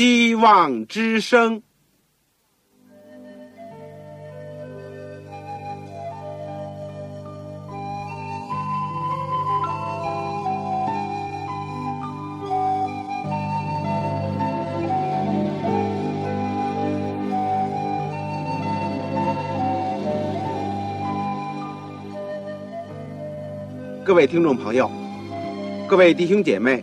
希望之声。各位听众朋友，各位弟兄姐妹，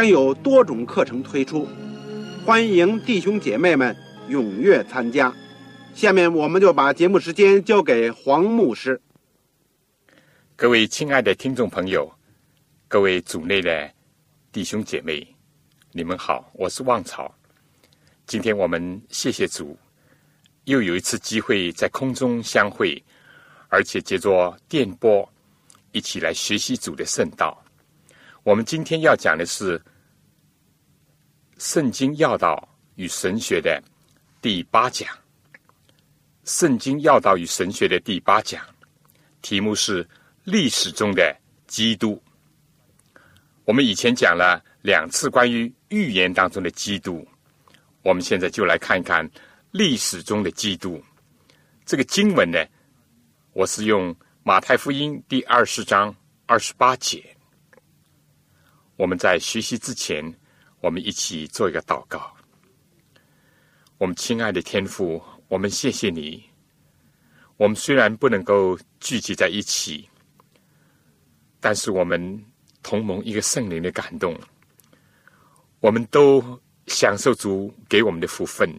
将有多种课程推出，欢迎弟兄姐妹们踊跃参加。下面我们就把节目时间交给黄牧师。各位亲爱的听众朋友，各位组内的弟兄姐妹，你们好，我是旺草。今天我们谢谢主，又有一次机会在空中相会，而且借着电波。一起来学习主的圣道。我们今天要讲的是《圣经要道与神学》的第八讲，《圣经要道与神学》的第八讲，题目是历史中的基督。我们以前讲了两次关于预言当中的基督，我们现在就来看一看历史中的基督。这个经文呢，我是用。马太福音第二十章二十八节，我们在学习之前，我们一起做一个祷告。我们亲爱的天父，我们谢谢你。我们虽然不能够聚集在一起，但是我们同盟一个圣灵的感动，我们都享受主给我们的福分，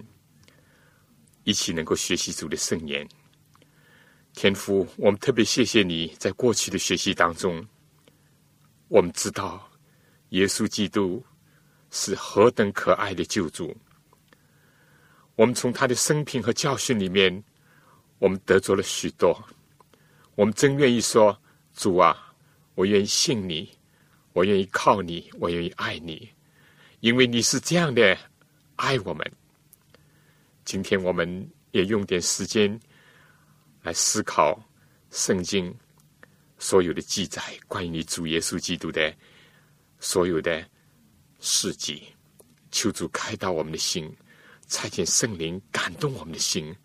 一起能够学习主的圣言。天父，我们特别谢谢你在过去的学习当中，我们知道耶稣基督是何等可爱的救主。我们从他的生平和教训里面，我们得着了许多。我们真愿意说：主啊，我愿意信你，我愿意靠你，我愿意爱你，因为你是这样的爱我们。今天我们也用点时间。来思考圣经所有的记载，关于你主耶稣基督的所有的事迹，求主开导我们的心，差遣圣灵感动我们的心，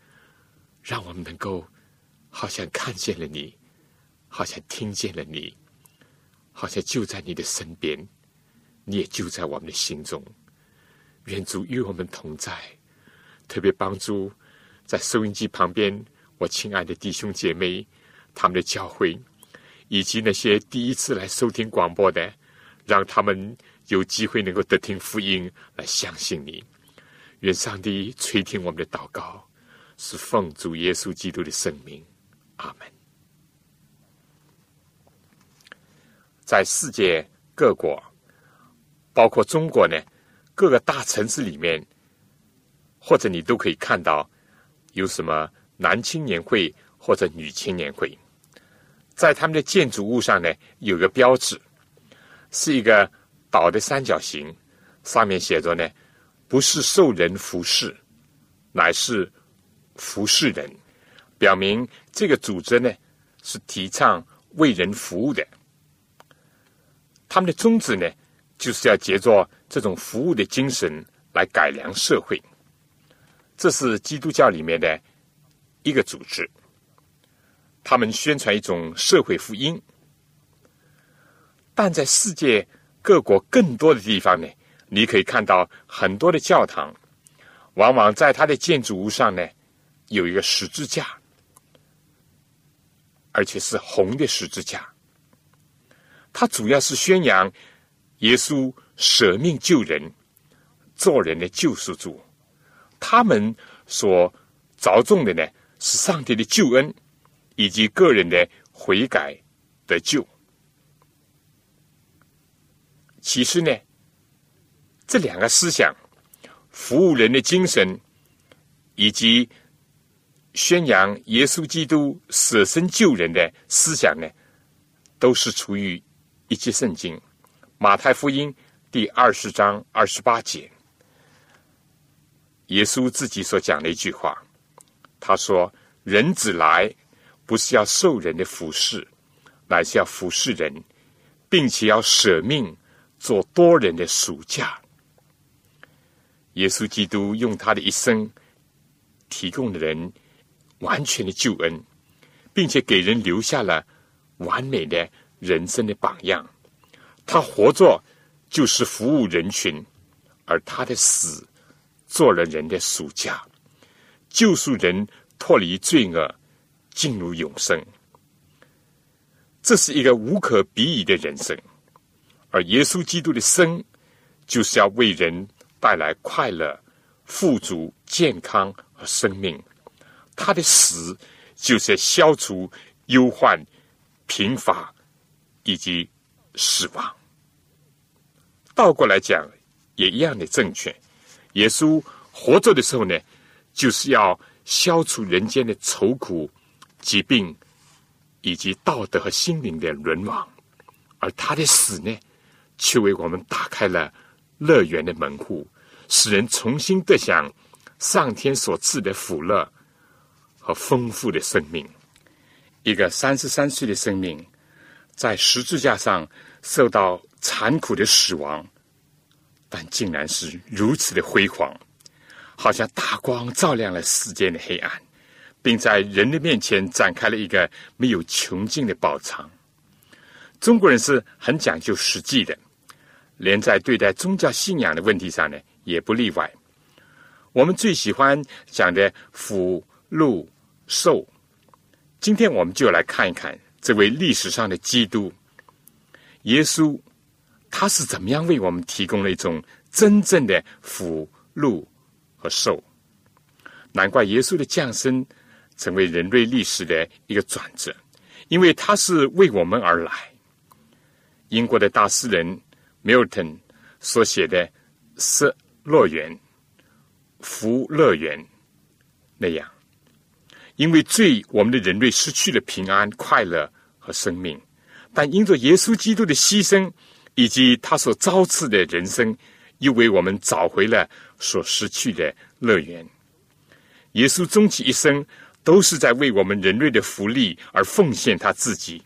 让我们能够好像看见了你，好像听见了你，好像就在你的身边，你也就在我们的心中。愿主与我们同在，特别帮助在收音机旁边。我亲爱的弟兄姐妹，他们的教会，以及那些第一次来收听广播的，让他们有机会能够得听福音，来相信你。愿上帝垂听我们的祷告，是奉主耶稣基督的圣名，阿门。在世界各国，包括中国呢，各个大城市里面，或者你都可以看到有什么。男青年会或者女青年会，在他们的建筑物上呢，有个标志，是一个倒的三角形，上面写着呢，不是受人服侍，乃是服侍人，表明这个组织呢是提倡为人服务的。他们的宗旨呢，就是要借着这种服务的精神来改良社会。这是基督教里面的。一个组织，他们宣传一种社会福音，但在世界各国更多的地方呢，你可以看到很多的教堂，往往在它的建筑物上呢有一个十字架，而且是红的十字架。它主要是宣扬耶稣舍命救人、做人的救赎主。他们所着重的呢。是上帝的救恩，以及个人的悔改的救。其实呢，这两个思想服务人的精神，以及宣扬耶稣基督舍身救人的思想呢，都是出于一节圣经《马太福音》第二十章二十八节。耶稣自己所讲的一句话，他说：“人子来，不是要受人的服侍，乃是要服侍人，并且要舍命做多人的暑假。”耶稣基督用他的一生，提供的人完全的救恩，并且给人留下了完美的人生的榜样。他活着就是服务人群，而他的死。做了人的暑假，救赎人脱离罪恶，进入永生。这是一个无可比拟的人生，而耶稣基督的生，就是要为人带来快乐、富足、健康和生命；他的死，就是要消除忧患、贫乏以及死亡。倒过来讲，也一样的正确。耶稣活着的时候呢，就是要消除人间的愁苦、疾病，以及道德和心灵的沦亡；而他的死呢，却为我们打开了乐园的门户，使人重新得享上天所赐的福乐和丰富的生命。一个三十三岁的生命，在十字架上受到残酷的死亡。但竟然是如此的辉煌，好像大光照亮了世间的黑暗，并在人的面前展开了一个没有穷尽的宝藏。中国人是很讲究实际的，连在对待宗教信仰的问题上呢，也不例外。我们最喜欢讲的福、禄、寿，今天我们就来看一看这位历史上的基督耶稣。他是怎么样为我们提供了一种真正的福、禄和寿？难怪耶稣的降生成为人类历史的一个转折，因为他是为我们而来。英国的大诗人 Milton 所写的《失乐园》《福乐园》那样，因为罪，我们的人类失去了平安、快乐和生命，但因着耶稣基督的牺牲。以及他所遭赐的人生，又为我们找回了所失去的乐园。耶稣终其一生，都是在为我们人类的福利而奉献他自己。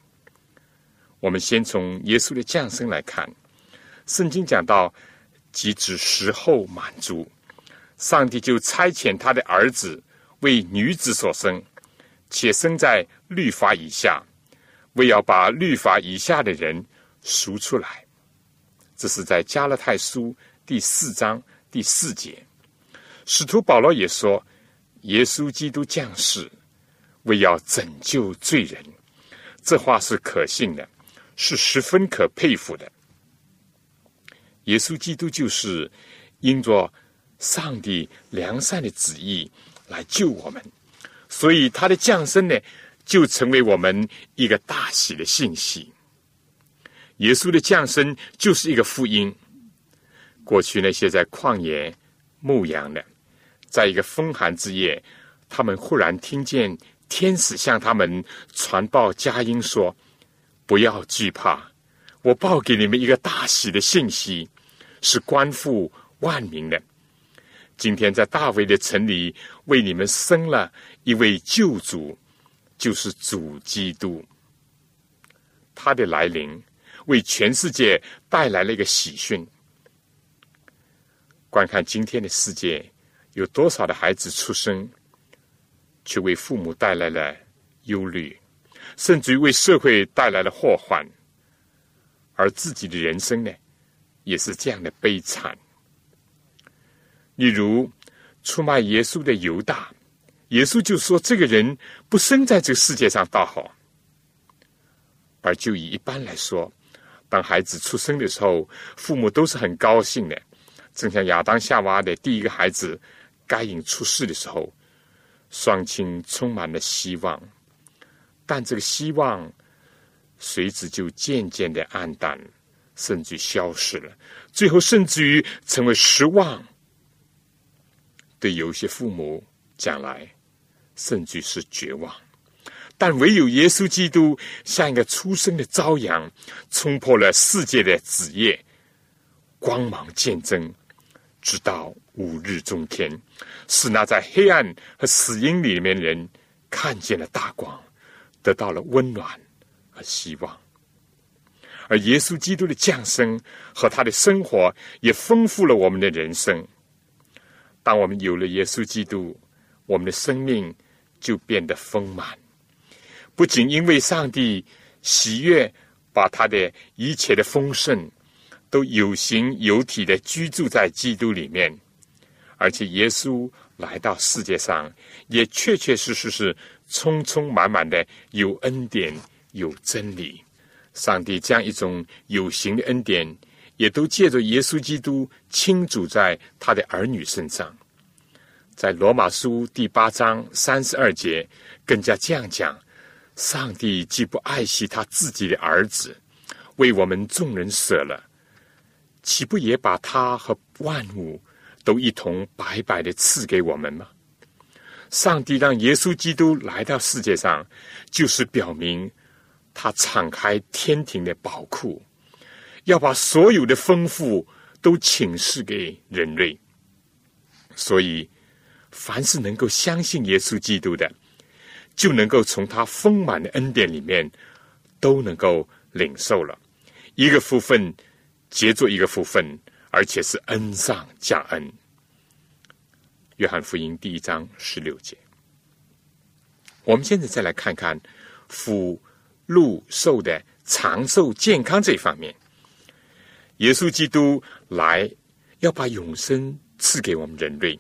我们先从耶稣的降生来看，圣经讲到，即至时候满足，上帝就差遣他的儿子为女子所生，且生在律法以下，为要把律法以下的人赎出来。这是在加勒泰书第四章第四节，使徒保罗也说：“耶稣基督降世，为要拯救罪人。”这话是可信的，是十分可佩服的。耶稣基督就是因着上帝良善的旨意来救我们，所以他的降生呢，就成为我们一个大喜的信息。耶稣的降生就是一个福音。过去那些在旷野牧羊的，在一个风寒之夜，他们忽然听见天使向他们传报佳音，说：“不要惧怕，我报给你们一个大喜的信息，是关乎万民的。今天在大卫的城里为你们生了一位救主，就是主基督。他的来临。”为全世界带来了一个喜讯。观看今天的世界，有多少的孩子出生，却为父母带来了忧虑，甚至于为社会带来了祸患，而自己的人生呢，也是这样的悲惨。例如，出卖耶稣的犹大，耶稣就说：“这个人不生在这个世界上倒好。”而就以一般来说。当孩子出生的时候，父母都是很高兴的，正像亚当夏娃的第一个孩子该隐出世的时候，双亲充满了希望。但这个希望随之就渐渐的暗淡，甚至消失了，最后甚至于成为失望。对有些父母讲来，甚至是绝望。但唯有耶稣基督像一个初生的朝阳，冲破了世界的子夜，光芒见证，直到五日中天，使那在黑暗和死荫里面的人看见了大光，得到了温暖和希望。而耶稣基督的降生和他的生活，也丰富了我们的人生。当我们有了耶稣基督，我们的生命就变得丰满。不仅因为上帝喜悦把他的一切的丰盛都有形有体的居住在基督里面，而且耶稣来到世界上也确确实实是充充满满的有恩典有真理。上帝将一种有形的恩典，也都借着耶稣基督倾注在他的儿女身上。在罗马书第八章三十二节，更加这样讲。上帝既不爱惜他自己的儿子，为我们众人舍了，岂不也把他和万物都一同白白的赐给我们吗？上帝让耶稣基督来到世界上，就是表明他敞开天庭的宝库，要把所有的丰富都请示给人类。所以，凡是能够相信耶稣基督的。就能够从他丰满的恩典里面都能够领受了一个福分，结作一个福分，而且是恩上加恩。约翰福音第一章十六节。我们现在再来看看福禄寿的长寿健康这一方面。耶稣基督来要把永生赐给我们人类，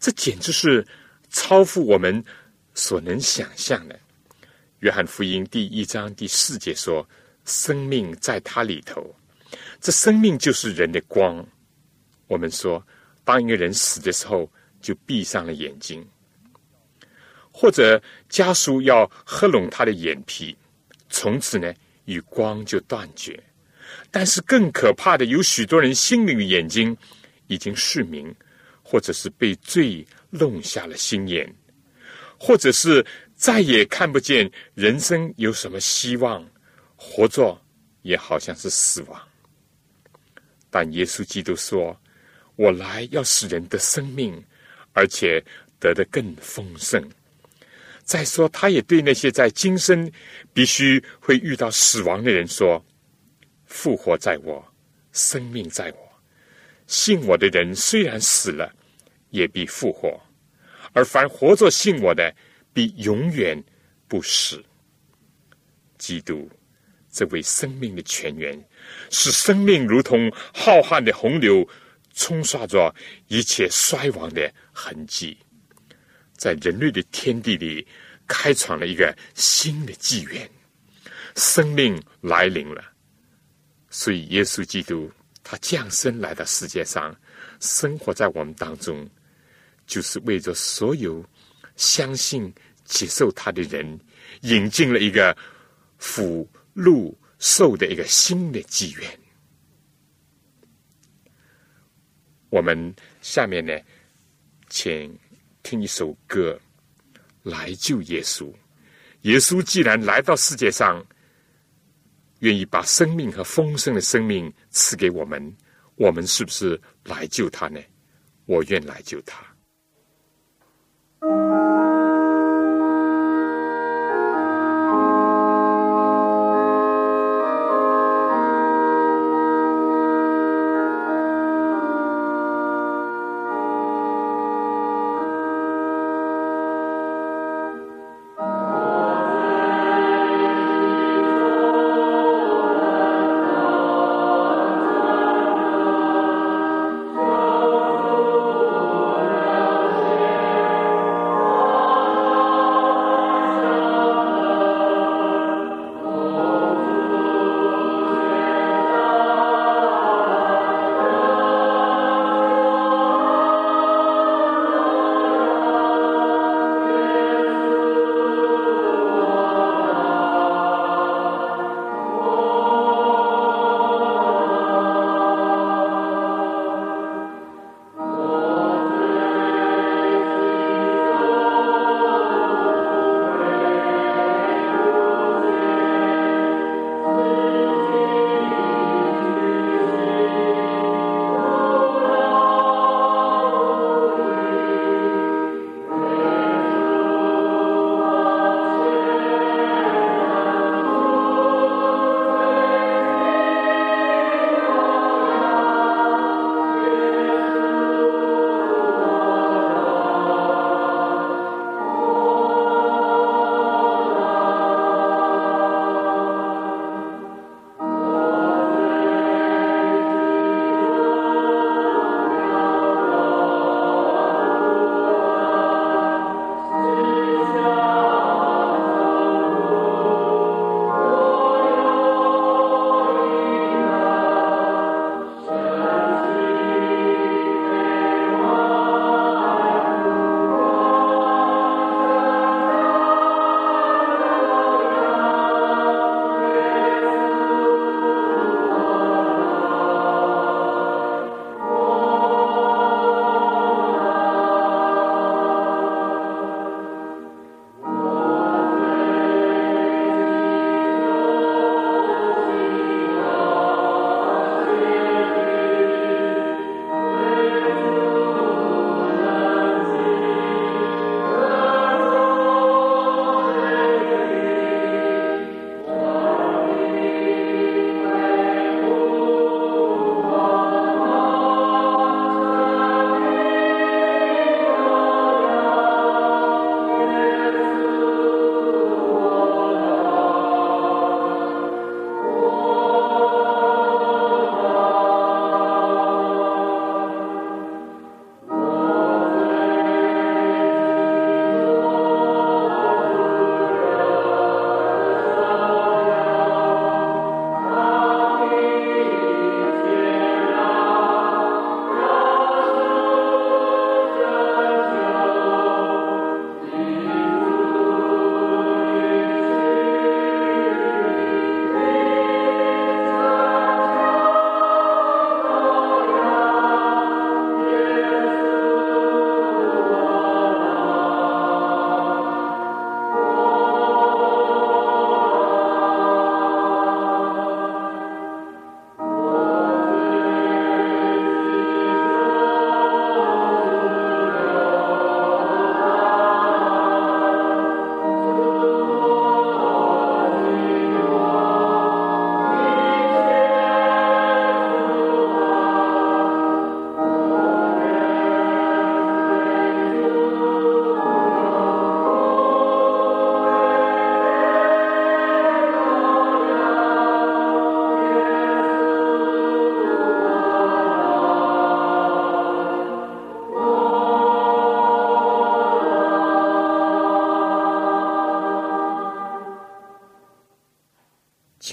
这简直是超乎我们。所能想象的，约翰福音第一章第四节说：“生命在他里头，这生命就是人的光。”我们说，当一个人死的时候，就闭上了眼睛，或者家属要合拢他的眼皮，从此呢，与光就断绝。但是更可怕的，有许多人心灵的眼睛已经失明，或者是被罪弄瞎了心眼。或者是再也看不见人生有什么希望，活着也好像是死亡。但耶稣基督说：“我来要使人的生命，而且得的更丰盛。”再说，他也对那些在今生必须会遇到死亡的人说：“复活在我，生命在我。信我的人虽然死了，也必复活。”而凡活着信我的，必永远不死。基督这位生命的泉源，使生命如同浩瀚的洪流，冲刷着一切衰亡的痕迹，在人类的天地里开创了一个新的纪元。生命来临了，所以耶稣基督他降生来到世界上，生活在我们当中。就是为着所有相信、接受他的人，引进了一个福禄寿的一个新的纪元。我们下面呢，请听一首歌来救耶稣。耶稣既然来到世界上，愿意把生命和丰盛的生命赐给我们，我们是不是来救他呢？我愿来救他。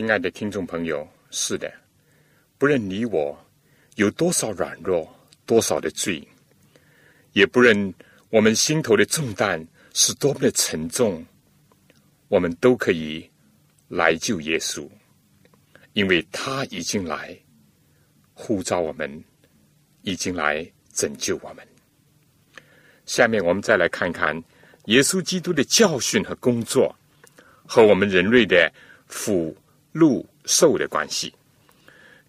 亲爱的听众朋友，是的，不论你我有多少软弱，多少的罪，也不论我们心头的重担是多么的沉重，我们都可以来救耶稣，因为他已经来呼召我们，已经来拯救我们。下面我们再来看看耶稣基督的教训和工作和我们人类的福。禄寿的关系，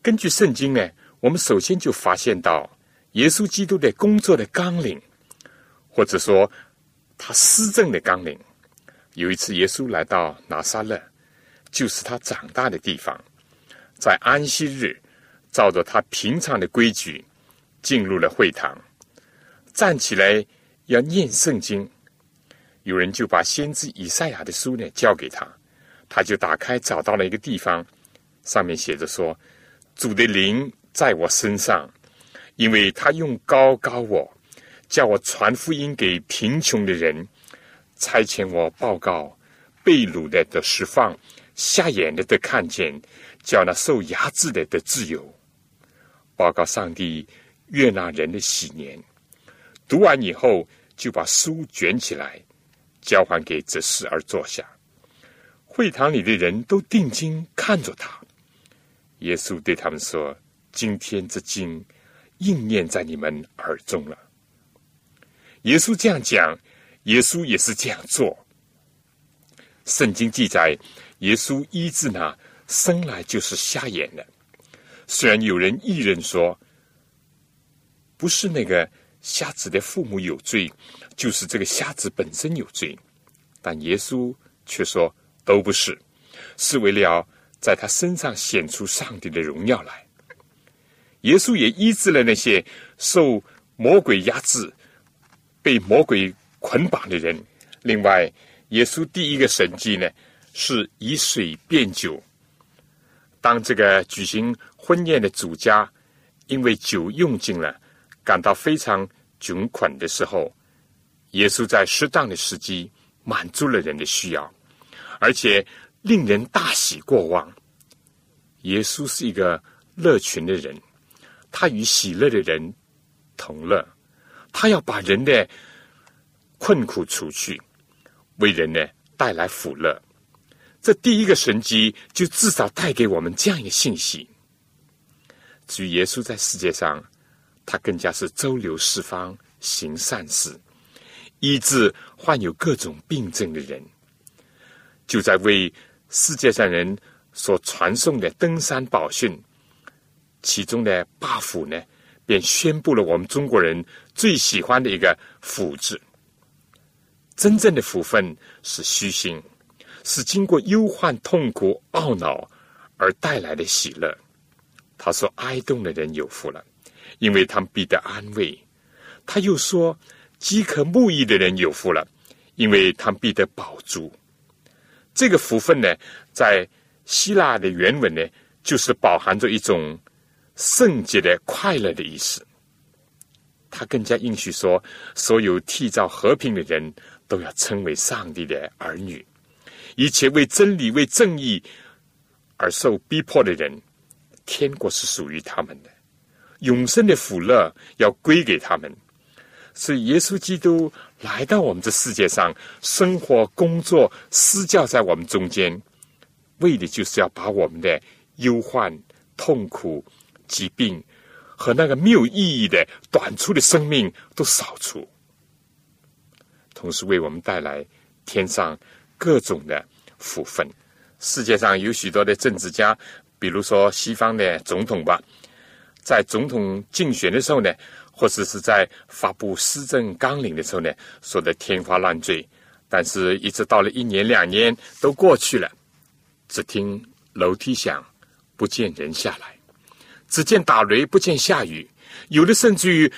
根据圣经呢，我们首先就发现到耶稣基督的工作的纲领，或者说他施政的纲领。有一次，耶稣来到拿撒勒，就是他长大的地方，在安息日，照着他平常的规矩，进入了会堂，站起来要念圣经。有人就把先知以赛亚的书呢交给他。他就打开，找到了一个地方，上面写着说：“主的灵在我身上，因为他用高高我，叫我传福音给贫穷的人，差遣我报告被掳的的释放，瞎眼的的看见，叫那受压制的的自由，报告上帝悦纳人的喜年。”读完以后，就把书卷起来，交还给执事而坐下。会堂里的人都定睛看着他。耶稣对他们说：“今天这经应验在你们耳中了。”耶稣这样讲，耶稣也是这样做。圣经记载，耶稣医治那生来就是瞎眼的。虽然有人议论说，不是那个瞎子的父母有罪，就是这个瞎子本身有罪，但耶稣却说。都不是，是为了在他身上显出上帝的荣耀来。耶稣也医治了那些受魔鬼压制、被魔鬼捆绑的人。另外，耶稣第一个神迹呢，是以水变酒。当这个举行婚宴的主家因为酒用尽了，感到非常窘困的时候，耶稣在适当的时机满足了人的需要。而且令人大喜过望。耶稣是一个乐群的人，他与喜乐的人同乐，他要把人的困苦除去，为人呢带来福乐。这第一个神迹就至少带给我们这样一个信息：至于耶稣在世界上，他更加是周游四方行善事，医治患有各种病症的人。就在为世界上人所传颂的登山宝训，其中的八福呢，便宣布了我们中国人最喜欢的一个福字。真正的福分是虚心，是经过忧患、痛苦、懊恼而带来的喜乐。他说：“哀动的人有福了，因为他们必得安慰。”他又说：“饥渴慕义的人有福了，因为他们必得饱足。”这个福分呢，在希腊的原文呢，就是饱含着一种圣洁的快乐的意思。他更加应许说，所有缔造和平的人都要称为上帝的儿女；一切为真理、为正义而受逼迫的人，天国是属于他们的，永生的福乐要归给他们。是耶稣基督来到我们这世界上，生活、工作、施教在我们中间，为的就是要把我们的忧患、痛苦、疾病和那个没有意义的短促的生命都扫除，同时为我们带来天上各种的福分。世界上有许多的政治家，比如说西方的总统吧，在总统竞选的时候呢。或者是在发布施政纲领的时候呢，说的天花乱坠，但是一直到了一年两年都过去了，只听楼梯响，不见人下来；只见打雷，不见下雨。有的甚至于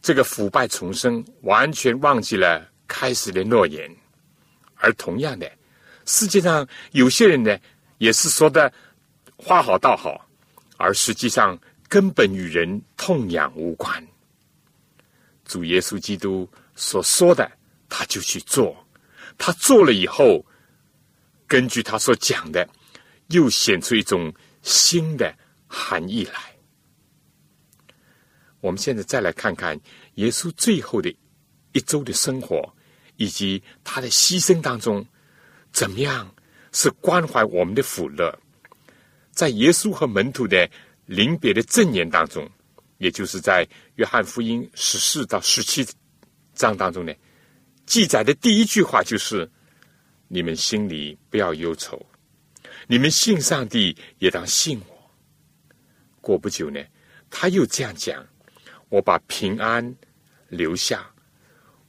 这个腐败重生，完全忘记了开始的诺言。而同样的，世界上有些人呢，也是说的话好道好，而实际上根本与人痛痒无关。主耶稣基督所说的，他就去做。他做了以后，根据他所讲的，又显出一种新的含义来。我们现在再来看看耶稣最后的一周的生活，以及他的牺牲当中，怎么样是关怀我们的福乐。在耶稣和门徒的临别的证言当中，也就是在约翰福音十四到十七章当中呢，记载的第一句话就是：“你们心里不要忧愁，你们信上帝也当信我。”过不久呢，他又这样讲。我把平安留下，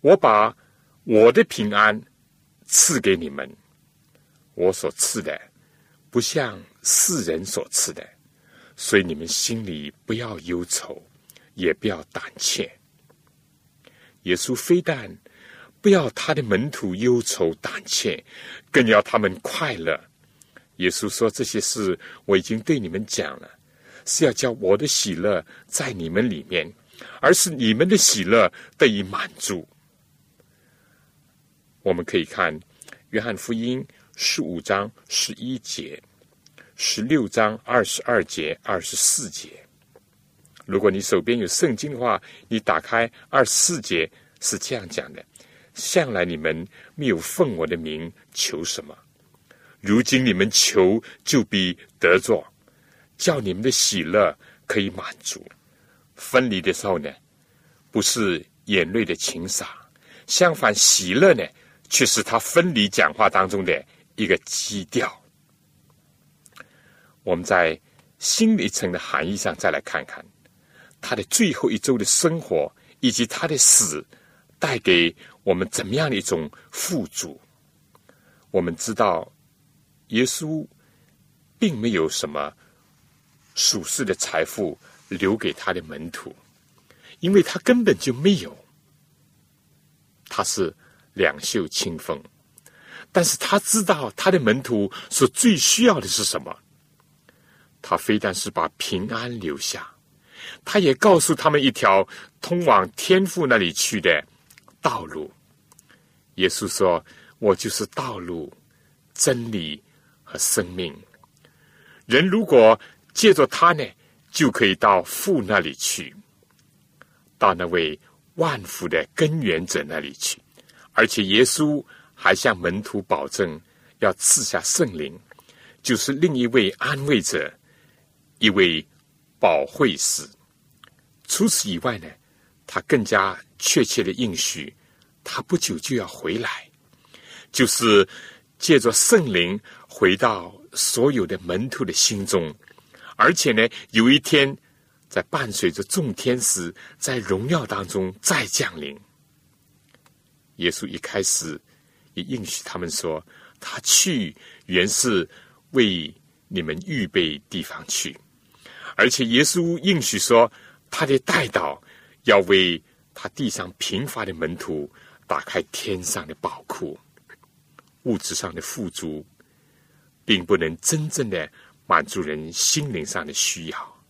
我把我的平安赐给你们。我所赐的不像世人所赐的，所以你们心里不要忧愁，也不要胆怯。耶稣非但不要他的门徒忧愁胆怯，更要他们快乐。耶稣说：“这些事我已经对你们讲了，是要叫我的喜乐在你们里面。”而是你们的喜乐得以满足。我们可以看《约翰福音》十五章十一节、十六章二十二节、二十四节。如果你手边有圣经的话，你打开二十四节是这样讲的：“向来你们没有奉我的名求什么，如今你们求就必得着，叫你们的喜乐可以满足。”分离的时候呢，不是眼泪的情洒，相反，喜乐呢，却是他分离讲话当中的一个基调。我们在心理层的含义上再来看看他的最后一周的生活，以及他的死带给我们怎么样的一种富足。我们知道，耶稣并没有什么属世的财富。留给他的门徒，因为他根本就没有，他是两袖清风，但是他知道他的门徒所最需要的是什么。他非但是把平安留下，他也告诉他们一条通往天父那里去的道路。耶稣说：“我就是道路、真理和生命。人如果借着他呢？”就可以到父那里去，到那位万福的根源者那里去。而且耶稣还向门徒保证，要赐下圣灵，就是另一位安慰者，一位保惠师。除此以外呢，他更加确切的应许，他不久就要回来，就是借着圣灵回到所有的门徒的心中。而且呢，有一天，在伴随着众天使在荣耀当中再降临。耶稣一开始也应许他们说：“他去原是为你们预备地方去。”而且耶稣应许说：“他的带导要为他地上贫乏的门徒打开天上的宝库。物质上的富足，并不能真正的。”满足人心灵上的需要，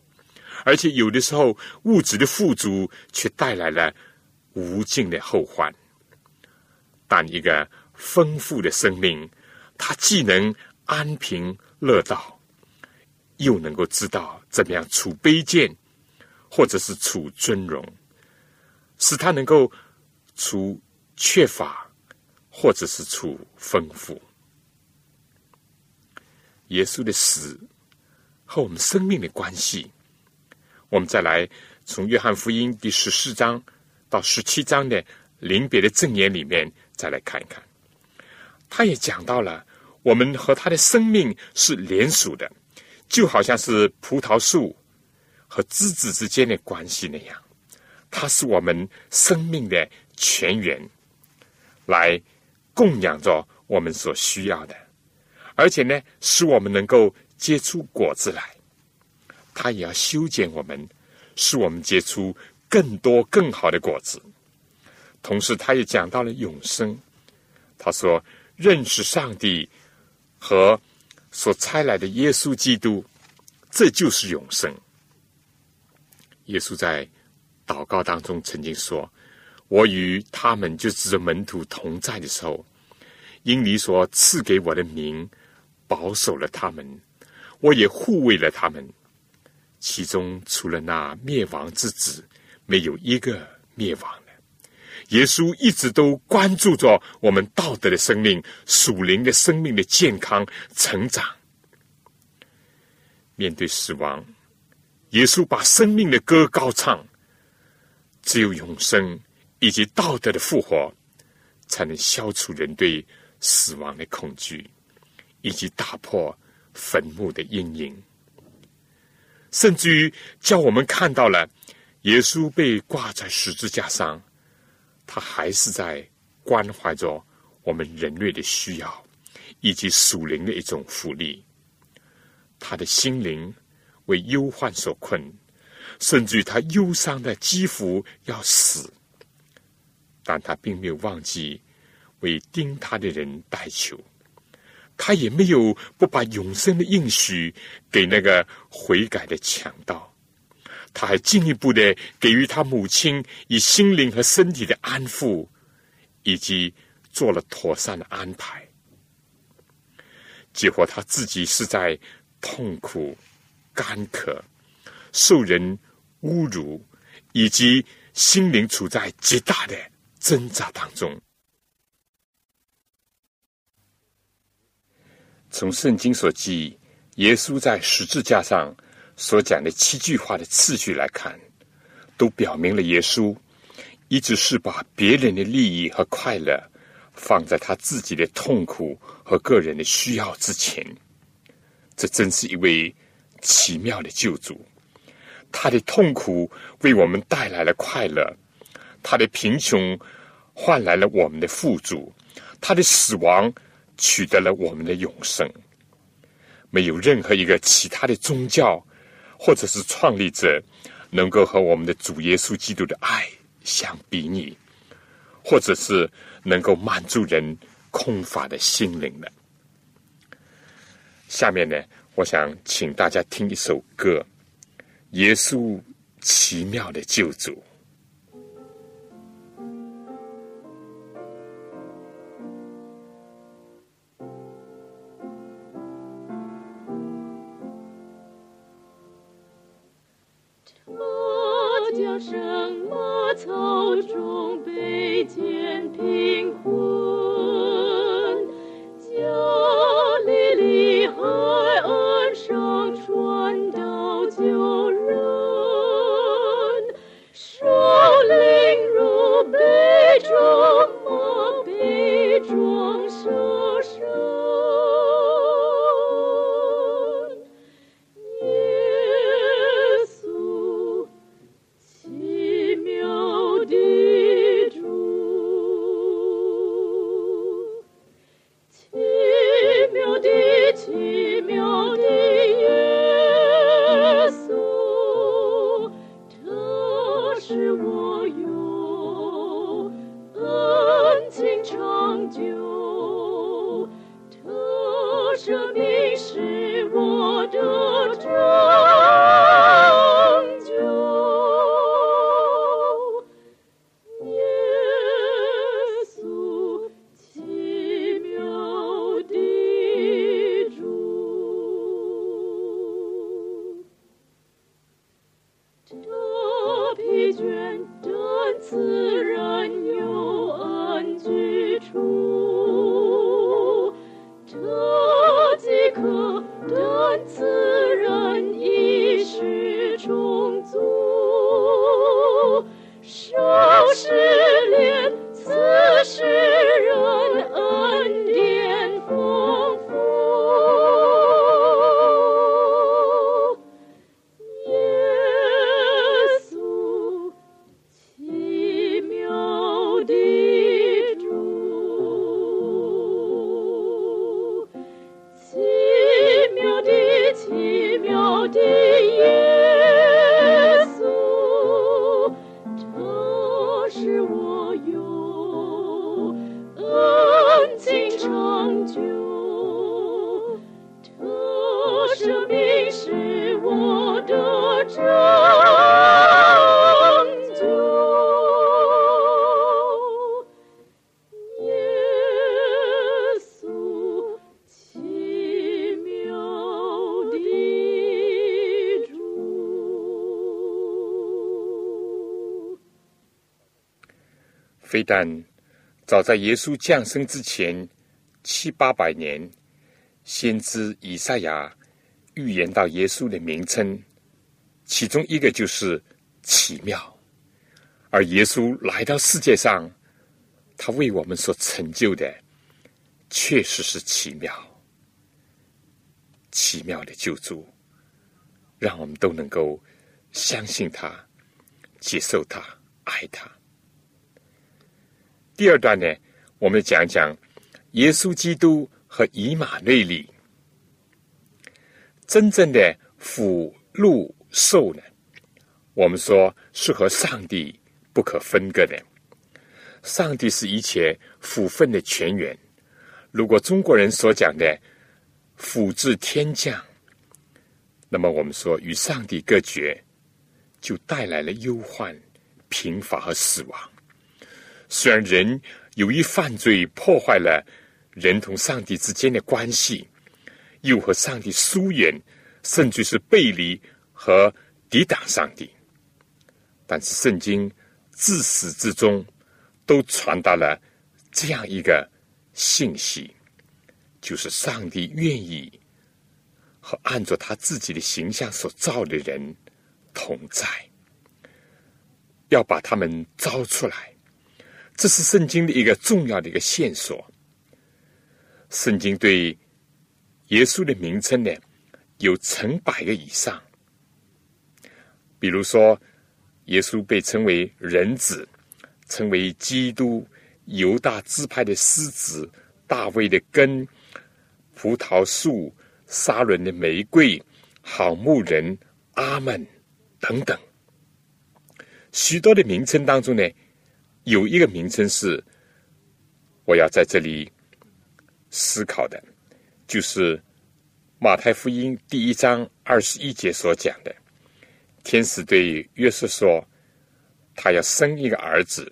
而且有的时候物质的富足却带来了无尽的后患。但一个丰富的生命，它既能安贫乐道，又能够知道怎么样处卑贱，或者是处尊荣，使他能够处缺乏，或者是处丰富。耶稣的死和我们生命的关系，我们再来从约翰福音第十四章到十七章的临别的证言里面再来看一看。他也讲到了我们和他的生命是连属的，就好像是葡萄树和枝子之间的关系那样，它是我们生命的泉源，来供养着我们所需要的。而且呢，使我们能够结出果子来，他也要修剪我们，使我们结出更多更好的果子。同时，他也讲到了永生。他说：“认识上帝和所差来的耶稣基督，这就是永生。”耶稣在祷告当中曾经说：“我与他们就是门徒同在的时候，因你所赐给我的名。”保守了他们，我也护卫了他们。其中除了那灭亡之子，没有一个灭亡。耶稣一直都关注着我们道德的生命、属灵的生命的健康成长。面对死亡，耶稣把生命的歌高唱。只有永生以及道德的复活，才能消除人对死亡的恐惧，以及打破坟墓的阴影。甚至于叫我们看到了耶稣被挂在十字架上，他还是在关怀着我们人类的需要，以及属灵的一种福利。他的心灵为忧患所困。甚至于他忧伤的几乎要死，但他并没有忘记为盯他的人代求，他也没有不把永生的应许给那个悔改的强盗，他还进一步的给予他母亲以心灵和身体的安抚，以及做了妥善的安排。结果他自己是在痛苦、干渴、受人。侮辱，以及心灵处在极大的挣扎当中。从圣经所记，耶稣在十字架上所讲的七句话的次序来看，都表明了耶稣一直是把别人的利益和快乐放在他自己的痛苦和个人的需要之前。这真是一位奇妙的救主。他的痛苦为我们带来了快乐，他的贫穷换来了我们的富足，他的死亡取得了我们的永生。没有任何一个其他的宗教或者是创立者能够和我们的主耶稣基督的爱相比拟，或者是能够满足人空乏的心灵的。下面呢，我想请大家听一首歌。耶稣奇妙的救主。什么草中被间贫困加利利海岸上传道救人首领如杯中马杯装上非但早在耶稣降生之前七八百年，先知以赛亚预言到耶稣的名称，其中一个就是奇妙。而耶稣来到世界上，他为我们所成就的，确实是奇妙，奇妙的救助，让我们都能够相信他、接受他、爱他。第二段呢，我们讲讲耶稣基督和以马内利，真正的福禄寿呢，我们说是和上帝。不可分割的，上帝是一切福分的泉源。如果中国人所讲的“福至天降”，那么我们说与上帝隔绝，就带来了忧患、贫乏和死亡。虽然人由于犯罪破坏了人同上帝之间的关系，又和上帝疏远，甚至是背离和抵挡上帝，但是圣经。自始至终，都传达了这样一个信息，就是上帝愿意和按照他自己的形象所造的人同在，要把他们招出来。这是圣经的一个重要的一个线索。圣经对耶稣的名称呢，有成百个以上，比如说。耶稣被称为人子，称为基督，犹大支派的狮子，大卫的根，葡萄树，沙伦的玫瑰，好牧人，阿门，等等。许多的名称当中呢，有一个名称是我要在这里思考的，就是马太福音第一章二十一节所讲的。天使对约瑟说：“他要生一个儿子，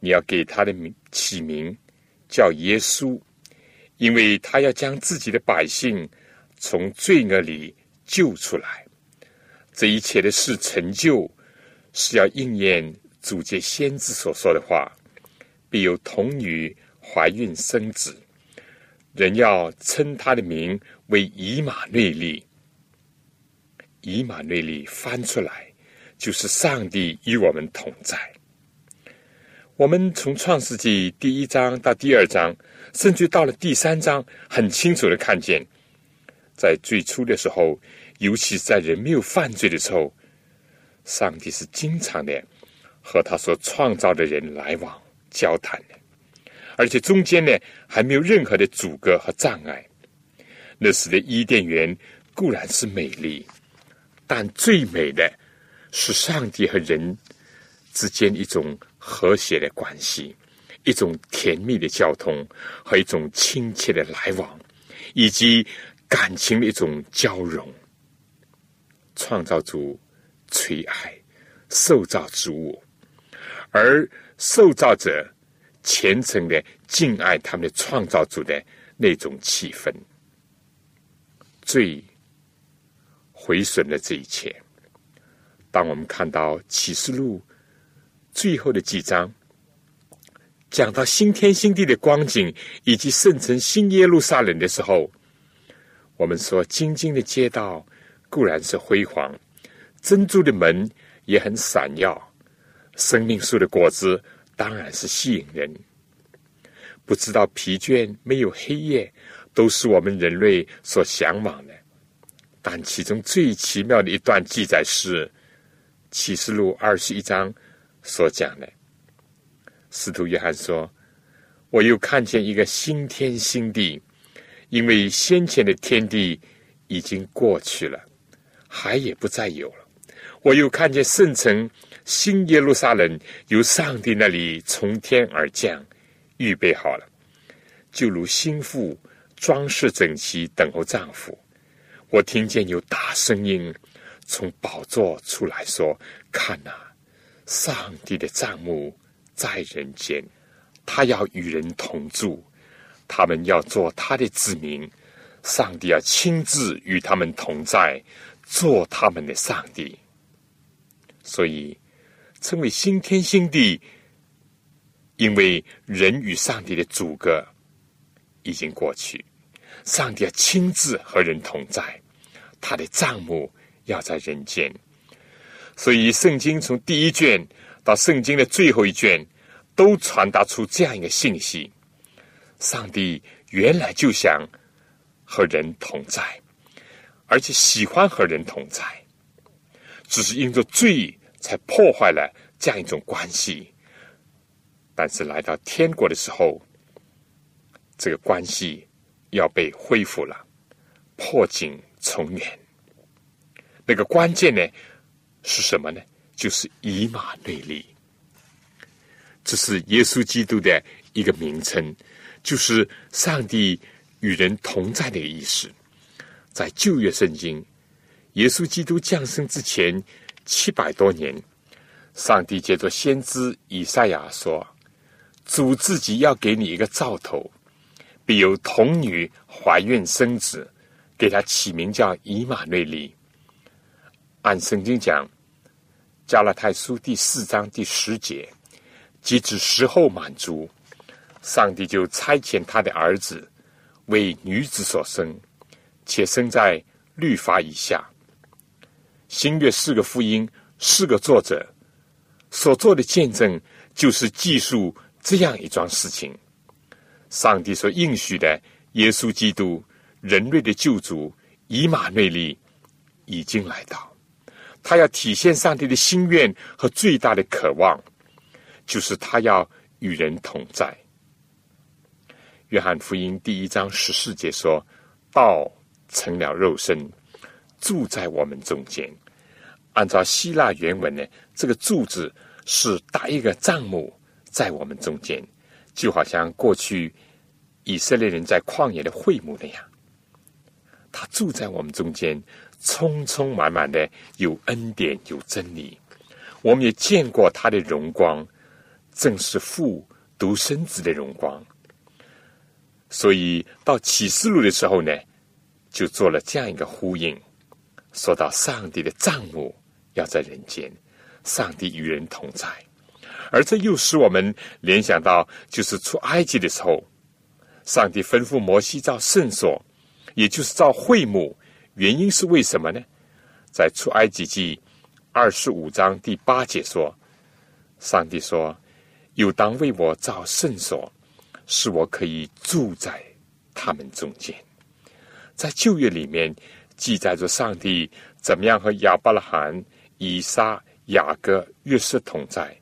你要给他的名起名叫耶稣，因为他要将自己的百姓从罪恶里救出来。这一切的事成就，是要应验主界先知所说的话：必有童女怀孕生子，人要称他的名为以马内利。”以马内利翻出来，就是上帝与我们同在。我们从创世纪第一章到第二章，甚至到了第三章，很清楚的看见，在最初的时候，尤其在人没有犯罪的时候，上帝是经常的和他所创造的人来往交谈，而且中间呢还没有任何的阻隔和障碍。那时的伊甸园固然是美丽。但最美的是上帝和人之间一种和谐的关系，一种甜蜜的交通和一种亲切的来往，以及感情的一种交融。创造主垂爱受造之物，而受造者虔诚的敬爱他们的创造主的那种气氛，最。毁损了这一切。当我们看到启示录最后的几章，讲到新天新地的光景以及圣城新耶路撒冷的时候，我们说晶晶的街道固然是辉煌，珍珠的门也很闪耀，生命树的果子当然是吸引人。不知道疲倦，没有黑夜，都是我们人类所向往的。但其中最奇妙的一段记载是《启示录》二十一章所讲的。使徒约翰说：“我又看见一个新天新地，因为先前的天地已经过去了，海也不再有了。我又看见圣城新耶路撒冷由上帝那里从天而降，预备好了，就如心腹装饰整齐，等候丈夫。”我听见有大声音从宝座出来说：“看呐，上帝的帐幕在人间，他要与人同住，他们要做他的子民，上帝要亲自与他们同在，做他们的上帝。所以，称为新天新地，因为人与上帝的阻隔已经过去，上帝要亲自和人同在，他的账目要在人间。所以，圣经从第一卷到圣经的最后一卷，都传达出这样一个信息：上帝原来就想和人同在，而且喜欢和人同在，只是因着罪才破坏了这样一种关系。但是来到天国的时候，这个关系要被恢复了，破镜重圆。那个关键呢是什么呢？就是以马内利。这是耶稣基督的一个名称，就是上帝与人同在的意思。在旧约圣经，耶稣基督降生之前七百多年，上帝借着先知以赛亚说。主自己要给你一个兆头，必有童女怀孕生子，给他起名叫以马内利。按圣经讲，加拉太书第四章第十节，即指时候满足，上帝就差遣他的儿子为女子所生，且生在律法以下。新约四个福音，四个作者所做的见证，就是记述。这样一桩事情，上帝所应许的耶稣基督人类的救主以马内利已经来到，他要体现上帝的心愿和最大的渴望，就是他要与人同在。约翰福音第一章十四节说：“道成了肉身，住在我们中间。”按照希腊原文呢，这个“住”字是打一个帐幕。在我们中间，就好像过去以色列人在旷野的会幕那样，他住在我们中间，充充满满的有恩典有真理。我们也见过他的荣光，正是父独生子的荣光。所以到启示录的时候呢，就做了这样一个呼应，说到上帝的账目要在人间，上帝与人同在。而这又使我们联想到，就是出埃及的时候，上帝吩咐摩西造圣所，也就是造会幕。原因是为什么呢？在出埃及记二十五章第八节说，上帝说：“有当为我造圣所，使我可以住在他们中间。”在旧约里面记载着上帝怎么样和亚伯拉罕、以撒、雅各、约瑟同在。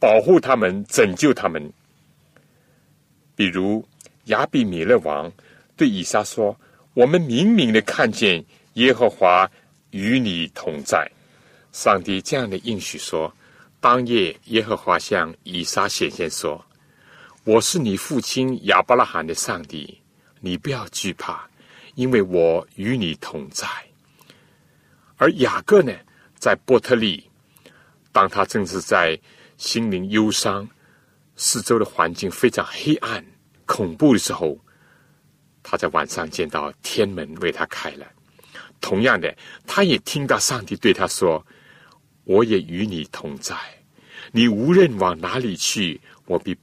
保护他们，拯救他们。比如亚比米勒王对以撒说：“我们明明的看见耶和华与你同在。”上帝这样的应许说：“当夜耶和华向以撒显现说：‘我是你父亲亚伯拉罕的上帝，你不要惧怕，因为我与你同在。’而雅各呢，在波特利，当他正是在。心灵忧伤，四周的环境非常黑暗、恐怖的时候，他在晚上见到天门为他开了。同样的，他也听到上帝对他说：“我也与你同在，你无论往哪里去，我必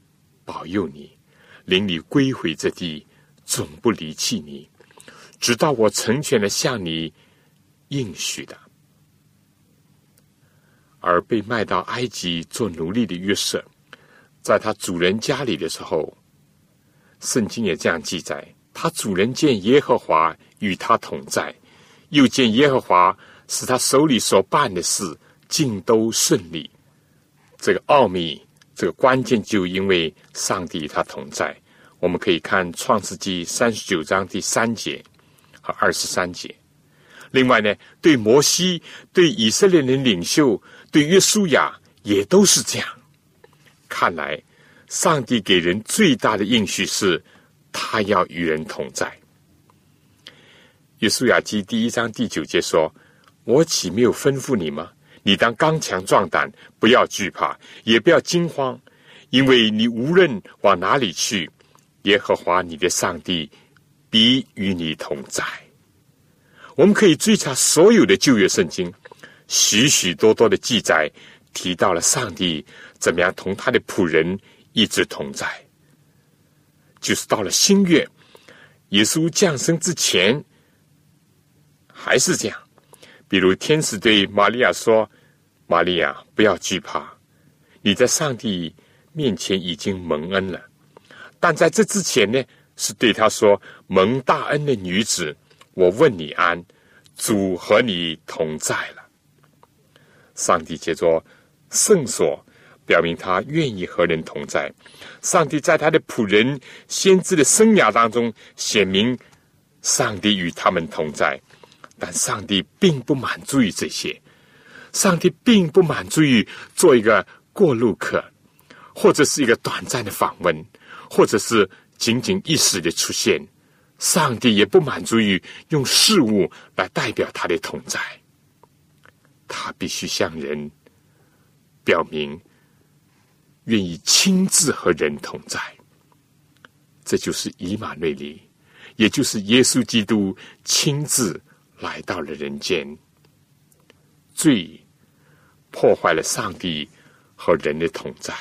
保佑你，领你归回这地，总不离弃你，直到我成全了向你应许的。”而被卖到埃及做奴隶的约瑟，在他主人家里的时候，圣经也这样记载：他主人见耶和华与他同在，又见耶和华使他手里所办的事尽都顺利。这个奥秘，这个关键，就因为上帝与他同在。我们可以看创世纪三十九章第三节和二十三节。另外呢，对摩西、对以色列人领袖。对约书亚也都是这样。看来，上帝给人最大的应许是，他要与人同在。约书亚记第一章第九节说：“我岂没有吩咐你吗？你当刚强壮胆，不要惧怕，也不要惊慌，因为你无论往哪里去，耶和华你的上帝必与你同在。”我们可以追查所有的旧约圣经。许许多多的记载提到了上帝怎么样同他的仆人一直同在。就是到了新月，耶稣降生之前，还是这样。比如天使对玛利亚说：“玛利亚，不要惧怕，你在上帝面前已经蒙恩了。”但在这之前呢，是对他说：“蒙大恩的女子，我问你安，主和你同在了。”上帝借着圣所。表明他愿意和人同在。上帝在他的仆人、先知的生涯当中显明，上帝与他们同在。但上帝并不满足于这些，上帝并不满足于做一个过路客，或者是一个短暂的访问，或者是仅仅一时的出现。上帝也不满足于用事物来代表他的同在，他必须向人表明。愿意亲自和人同在，这就是以马内利，也就是耶稣基督亲自来到了人间。罪破坏了上帝和人的同在，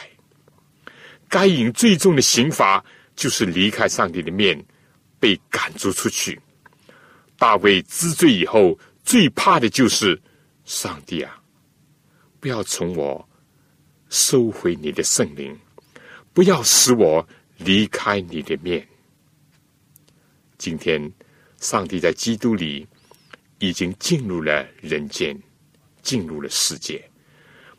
该隐最重的刑罚就是离开上帝的面，被赶逐出去。大卫知罪以后，最怕的就是上帝啊，不要从我。收回你的圣灵，不要使我离开你的面。今天，上帝在基督里已经进入了人间，进入了世界。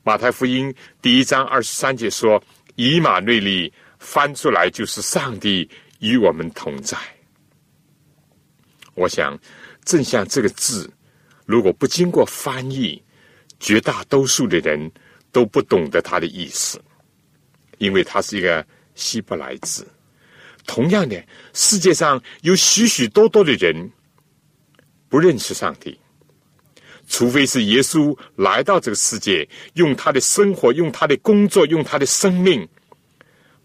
马太福音第一章二十三节说：“以马内利”，翻出来就是上帝与我们同在。我想，正像这个字，如果不经过翻译，绝大多数的人。都不懂得它的意思，因为它是一个希伯来字。同样的，世界上有许许多多的人不认识上帝，除非是耶稣来到这个世界，用他的生活、用他的工作、用他的生命，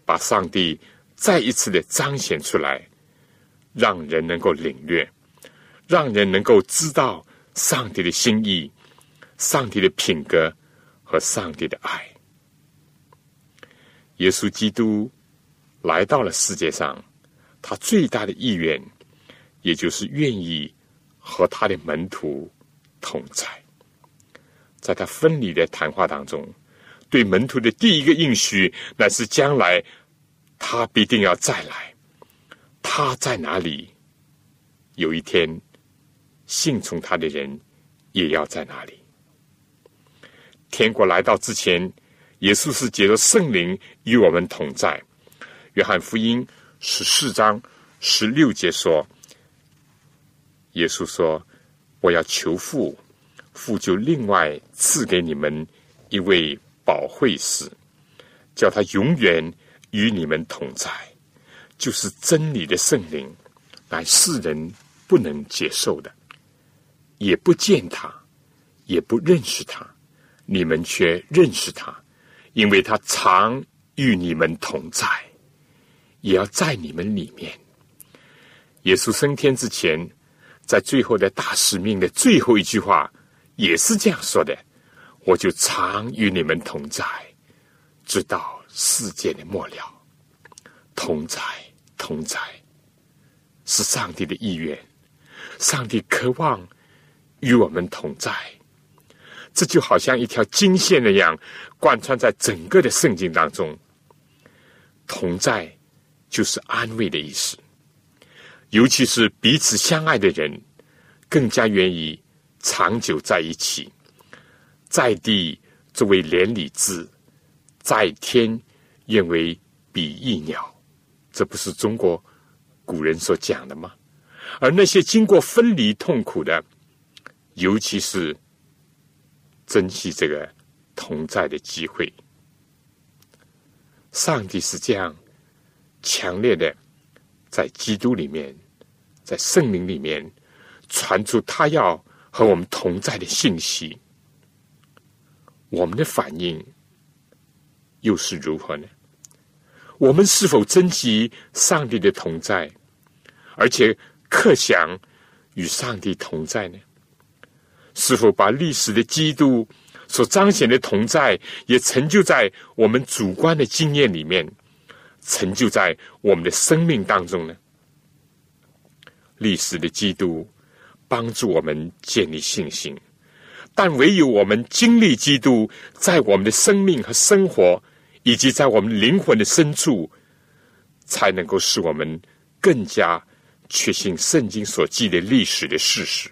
把上帝再一次的彰显出来，让人能够领略，让人能够知道上帝的心意、上帝的品格。和上帝的爱，耶稣基督来到了世界上，他最大的意愿，也就是愿意和他的门徒同在。在他分离的谈话当中，对门徒的第一个应许，乃是将来他必定要再来。他在哪里？有一天，信从他的人也要在那里。天国来到之前，耶稣是借着圣灵与我们同在。约翰福音十四章十六节说：“耶稣说，我要求父，父就另外赐给你们一位保惠师，叫他永远与你们同在，就是真理的圣灵，乃世人不能接受的，也不见他，也不认识他。”你们却认识他，因为他常与你们同在，也要在你们里面。耶稣升天之前，在最后的大使命的最后一句话，也是这样说的：“我就常与你们同在，直到世界的末了。”同在，同在，是上帝的意愿。上帝渴望与我们同在。这就好像一条金线那样，贯穿在整个的圣经当中。同在就是安慰的意思，尤其是彼此相爱的人，更加愿意长久在一起。在地作为连理字，在天愿为比翼鸟，这不是中国古人所讲的吗？而那些经过分离痛苦的，尤其是。珍惜这个同在的机会，上帝是这样强烈的在基督里面，在圣灵里面传出他要和我们同在的信息。我们的反应又是如何呢？我们是否珍惜上帝的同在，而且刻想与上帝同在呢？是否把历史的基督所彰显的同在，也成就在我们主观的经验里面，成就在我们的生命当中呢？历史的基督帮助我们建立信心，但唯有我们经历基督，在我们的生命和生活，以及在我们灵魂的深处，才能够使我们更加确信圣经所记的历史的事实，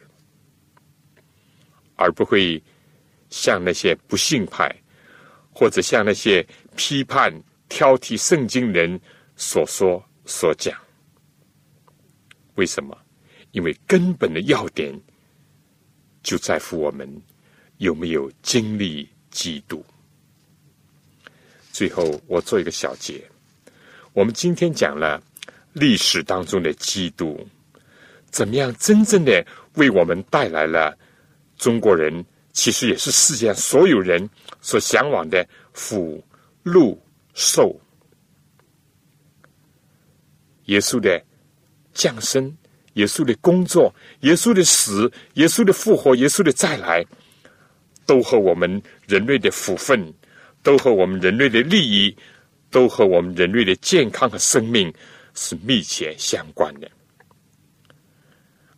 而不会像那些不信派，或者像那些批判挑剔圣经人所说所讲。为什么？因为根本的要点就在乎我们有没有经历基督。最后，我做一个小结。我们今天讲了历史当中的基督，怎么样真正的为我们带来了中国人，其实也是世界上所有人所向往的福、禄、寿。耶稣的。降生，耶稣的工作，耶稣的死，耶稣的复活，耶稣的再来，都和我们人类的福分，都和我们人类的利益，都和我们人类的健康和生命是密切相关的。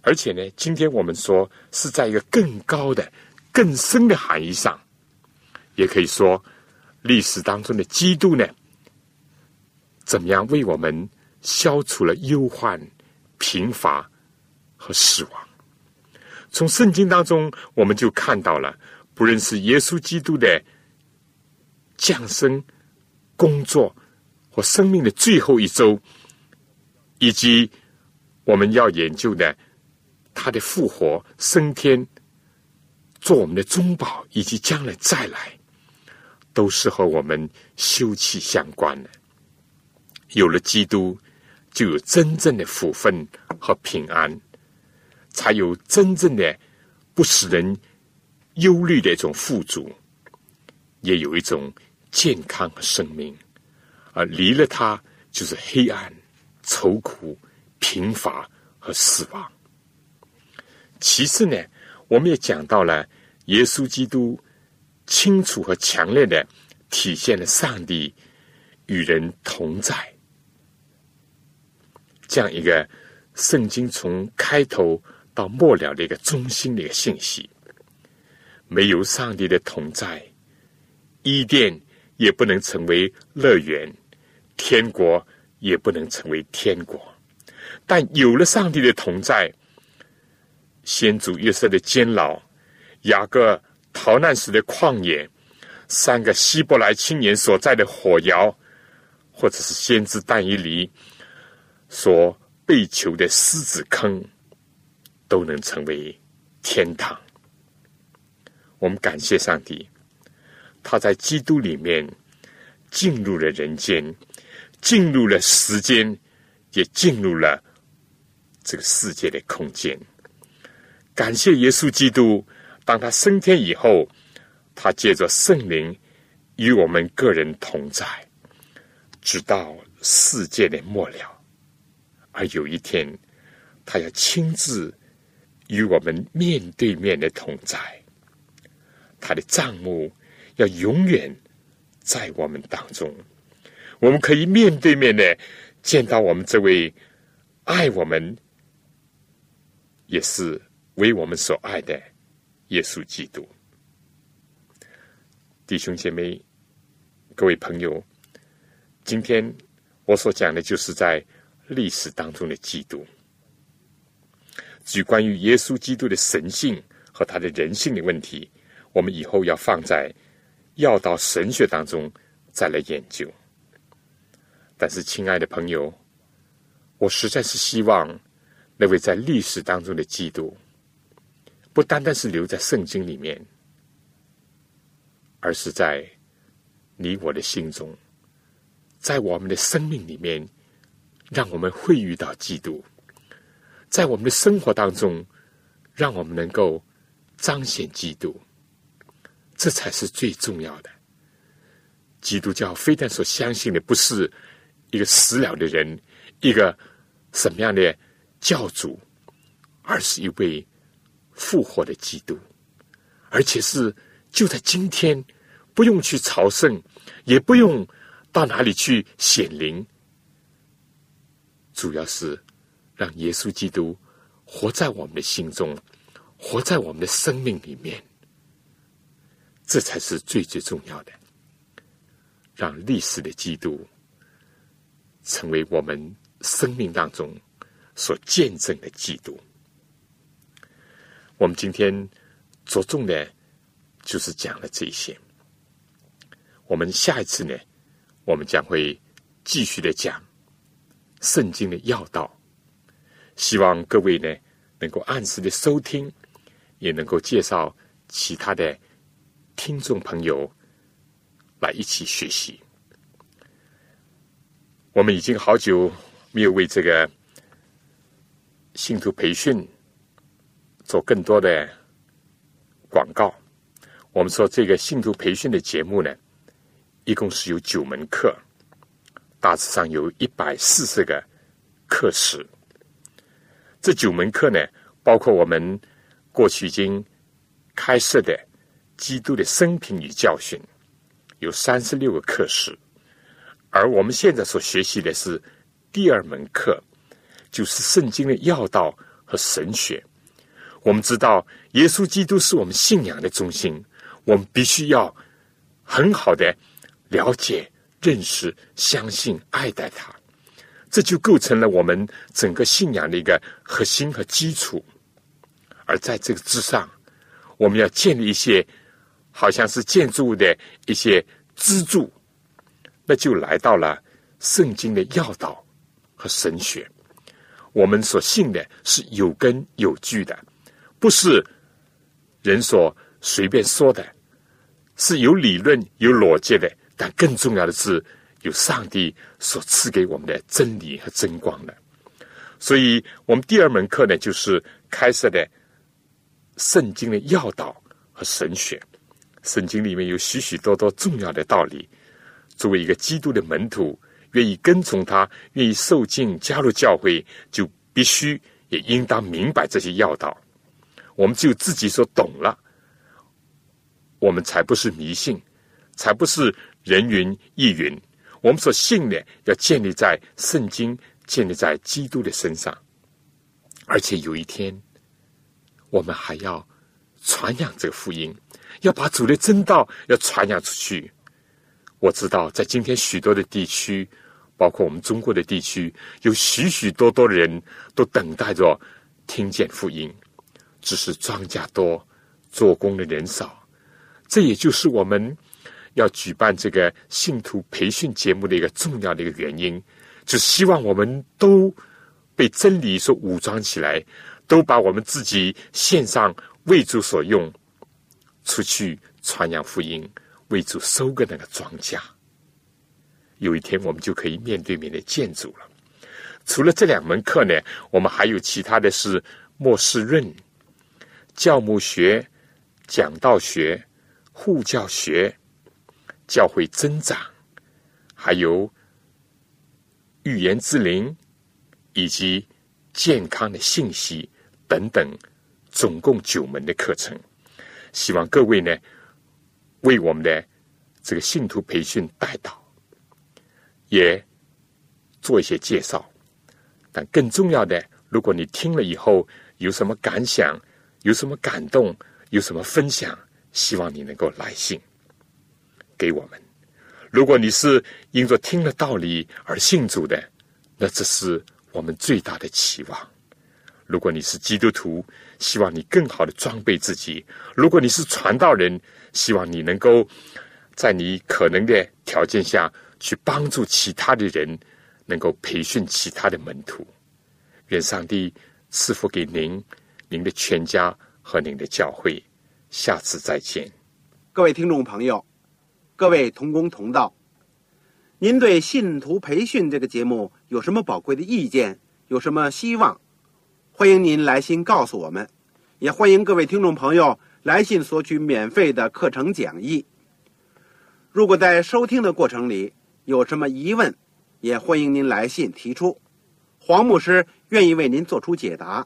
而且呢，今天我们说是在一个更高的、更深的含义上，也可以说历史当中的基督呢，怎么样为我们消除了忧患。贫乏和死亡，从圣经当中我们就看到了，不论是耶稣基督的降生、工作或生命的最后一周，以及我们要研究的他的复活、升天、做我们的中保，以及将来再来，都是和我们休戚相关的。有了基督。就有真正的福分和平安，才有真正的不使人忧虑的一种富足，也有一种健康和生命。而离了它，就是黑暗、愁苦、贫乏和死亡。其次呢，我们也讲到了耶稣基督清楚和强烈的体现了上帝与人同在。这样一个圣经从开头到末了的一个中心的一个信息，没有上帝的同在，伊甸也不能成为乐园，天国也不能成为天国。但有了上帝的同在，先祖约瑟的监牢，雅各逃难时的旷野，三个希伯来青年所在的火窑，或者是先知但以离。所被囚的狮子坑，都能成为天堂。我们感谢上帝，他在基督里面进入了人间，进入了时间，也进入了这个世界的空间。感谢耶稣基督，当他升天以后，他借着圣灵与我们个人同在，直到世界的末了。而有一天，他要亲自与我们面对面的同在，他的账目要永远在我们当中。我们可以面对面的见到我们这位爱我们，也是为我们所爱的耶稣基督。弟兄姐妹，各位朋友，今天我所讲的就是在。历史当中的基督，至于关于耶稣基督的神性和他的人性的问题，我们以后要放在要道神学当中再来研究。但是，亲爱的朋友，我实在是希望那位在历史当中的基督，不单单是留在圣经里面，而是在你我的心中，在我们的生命里面。让我们会遇到基督，在我们的生活当中，让我们能够彰显基督，这才是最重要的。基督教非但所相信的不是一个死了的人，一个什么样的教主，而是一位复活的基督，而且是就在今天，不用去朝圣，也不用到哪里去显灵。主要是让耶稣基督活在我们的心中，活在我们的生命里面，这才是最最重要的。让历史的基督成为我们生命当中所见证的基督。我们今天着重的，就是讲了这些。我们下一次呢，我们将会继续的讲圣经的要道。希望各位呢，能够按时的收听，也能够介绍其他的听众朋友来一起学习。我们已经好久没有为这个信徒培训做更多的广告。我们说这个信徒培训的节目呢。一共是有九门课，大致上有一百四十个课时。这九门课呢，包括我们过去已经开设的基督的生平与教训，有三十六个课时。而我们现在所学习的是第二门课，就是圣经的要道和神学。我们知道，耶稣基督是我们信仰的中心，我们必须要很好的。了解、认识、相信、爱戴他，这就构成了我们整个信仰的一个核心和基础。而在这个之上，我们要建立一些好像是建筑物的一些支柱，那就来到了圣经的要道和神学。我们所信的是有根有据的，不是人所随便说的，是有理论、有逻辑的。但更重要的是，有上帝所赐给我们的真理和真光的。所以，我们第二门课呢，就是开设的圣经的要道和神学。圣经里面有许许多多重要的道理。作为一个基督的门徒，愿意跟从他，愿意受敬加入教会，就必须也应当明白这些要道。我们只有自己所懂了，我们才不是迷信，才不是。人云亦云，我们所信的要建立在圣经，建立在基督的身上，而且有一天，我们还要传扬这个福音，要把主的真道要传扬出去。我知道，在今天许多的地区，包括我们中国的地区，有许许多多的人都等待着听见福音，只是庄稼多，做工的人少。这也就是我们。要举办这个信徒培训节目的一个重要的一个原因，就希望我们都被真理所武装起来，都把我们自己献上为主所用，出去传扬福音，为主收割那个庄稼。有一天，我们就可以面对面的见主了。除了这两门课呢，我们还有其他的是末世论、教牧学、讲道学、护教学。教会增长，还有预言之灵，以及健康的信息等等，总共九门的课程。希望各位呢，为我们的这个信徒培训带导，也做一些介绍。但更重要的，如果你听了以后有什么感想，有什么感动，有什么分享，希望你能够来信。给我们，如果你是因着听了道理而信主的，那这是我们最大的期望。如果你是基督徒，希望你更好的装备自己；如果你是传道人，希望你能够在你可能的条件下去帮助其他的人，能够培训其他的门徒。愿上帝赐福给您、您的全家和您的教会。下次再见，各位听众朋友。各位同工同道，您对信徒培训这个节目有什么宝贵的意见？有什么希望？欢迎您来信告诉我们，也欢迎各位听众朋友来信索取免费的课程讲义。如果在收听的过程里有什么疑问，也欢迎您来信提出，黄牧师愿意为您做出解答。